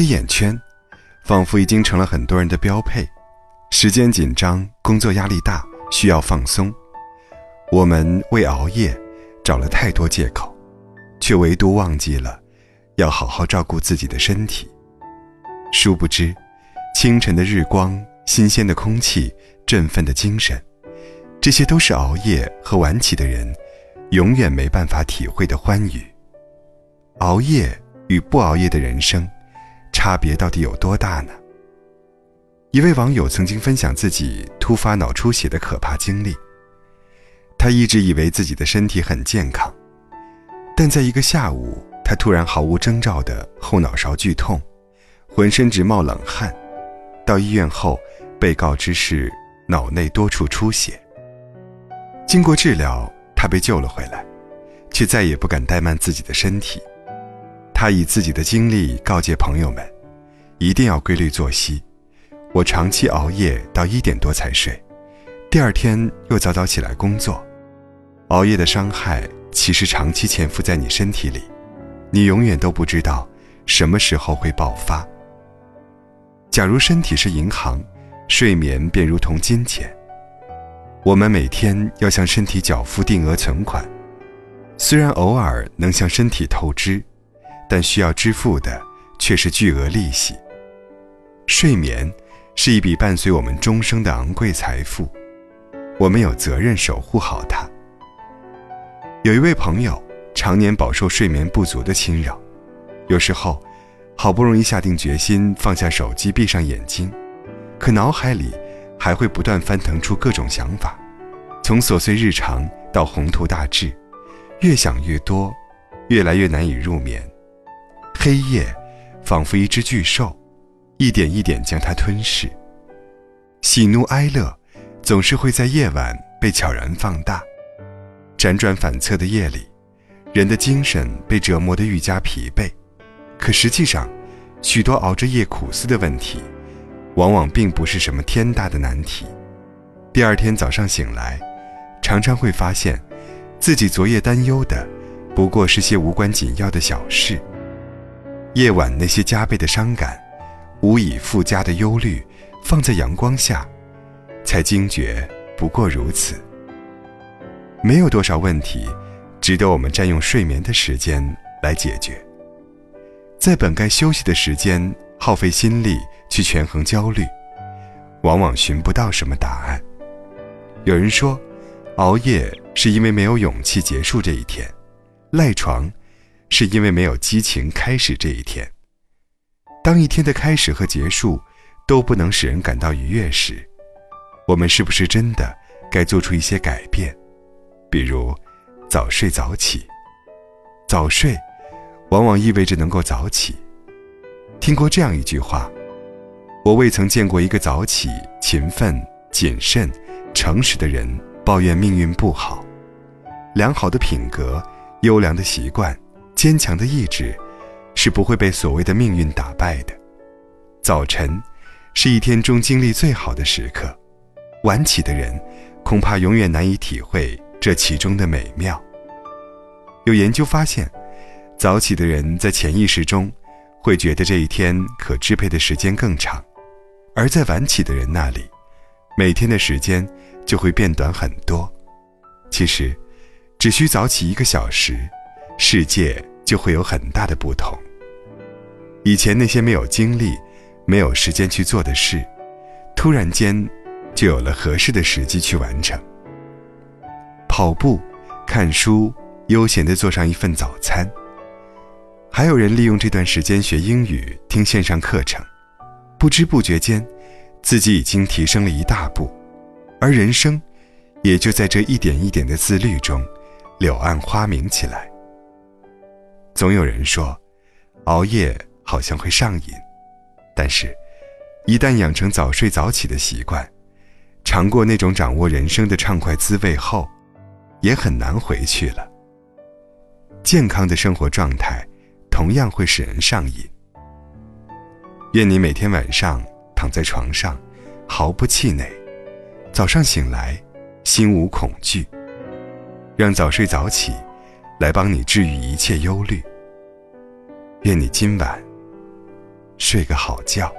黑眼圈，仿佛已经成了很多人的标配。时间紧张，工作压力大，需要放松。我们为熬夜找了太多借口，却唯独忘记了要好好照顾自己的身体。殊不知，清晨的日光、新鲜的空气、振奋的精神，这些都是熬夜和晚起的人永远没办法体会的欢愉。熬夜与不熬夜的人生，差别到底有多大呢？一位网友曾经分享自己突发脑出血的可怕经历。他一直以为自己的身体很健康，但在一个下午，他突然毫无征兆的后脑勺剧痛，浑身直冒冷汗。到医院后，被告知是脑内多处出血。经过治疗，他被救了回来，却再也不敢怠慢自己的身体。他以自己的经历告诫朋友们，一定要规律作息。我长期熬夜到一点多才睡，第二天又早早起来工作。熬夜的伤害其实长期潜伏在你身体里，你永远都不知道什么时候会爆发。假如身体是银行，睡眠便如同金钱。我们每天要向身体缴付定额存款，虽然偶尔能向身体透支，但需要支付的却是巨额利息。睡眠是一笔伴随我们终生的昂贵财富，我们有责任守护好它。有一位朋友常年饱受睡眠不足的侵扰，有时候好不容易下定决心放下手机，闭上眼睛，可脑海里还会不断翻腾出各种想法，从琐碎日常到宏图大志，越想越多，越来越难以入眠。黑夜仿佛一只巨兽，一点一点将它吞噬。喜怒哀乐总是会在夜晚被悄然放大。辗转反侧的夜里，人的精神被折磨得愈加疲惫。可实际上，许多熬着夜苦思的问题，往往并不是什么天大的难题。第二天早上醒来，常常会发现，自己昨夜担忧的，不过是些无关紧要的小事。夜晚那些加倍的伤感，无以复加的忧虑，放在阳光下，才惊觉不过如此。没有多少问题，值得我们占用睡眠的时间来解决。在本该休息的时间，耗费心力去权衡焦虑，往往寻不到什么答案。有人说，熬夜是因为没有勇气结束这一天，赖床是因为没有激情开始这一天。当一天的开始和结束都不能使人感到愉悦时，我们是不是真的该做出一些改变？比如，早睡早起。早睡，往往意味着能够早起。听过这样一句话：我未曾见过一个早起、勤奋、谨慎、诚实的人抱怨命运不好。良好的品格、优良的习惯、坚强的意志，是不会被所谓的命运打败的。早晨，是一天中精力最好的时刻。晚起的人，恐怕永远难以体会。这其中的美妙。有研究发现，早起的人在潜意识中会觉得这一天可支配的时间更长，而在晚起的人那里，每天的时间就会变短很多。其实，只需早起一个小时，世界就会有很大的不同。以前那些没有精力、没有时间去做的事，突然间就有了合适的时机去完成。跑步、看书，悠闲地做上一份早餐。还有人利用这段时间学英语、听线上课程，不知不觉间，自己已经提升了一大步，而人生，也就在这一点一点的自律中，柳暗花明起来。总有人说，熬夜好像会上瘾，但是，一旦养成早睡早起的习惯，尝过那种掌握人生的畅快滋味后，也很难回去了。健康的生活状态，同样会使人上瘾。愿你每天晚上躺在床上，毫不气馁，早上醒来，心无恐惧。让早睡早起，来帮你治愈一切忧虑。愿你今晚睡个好觉。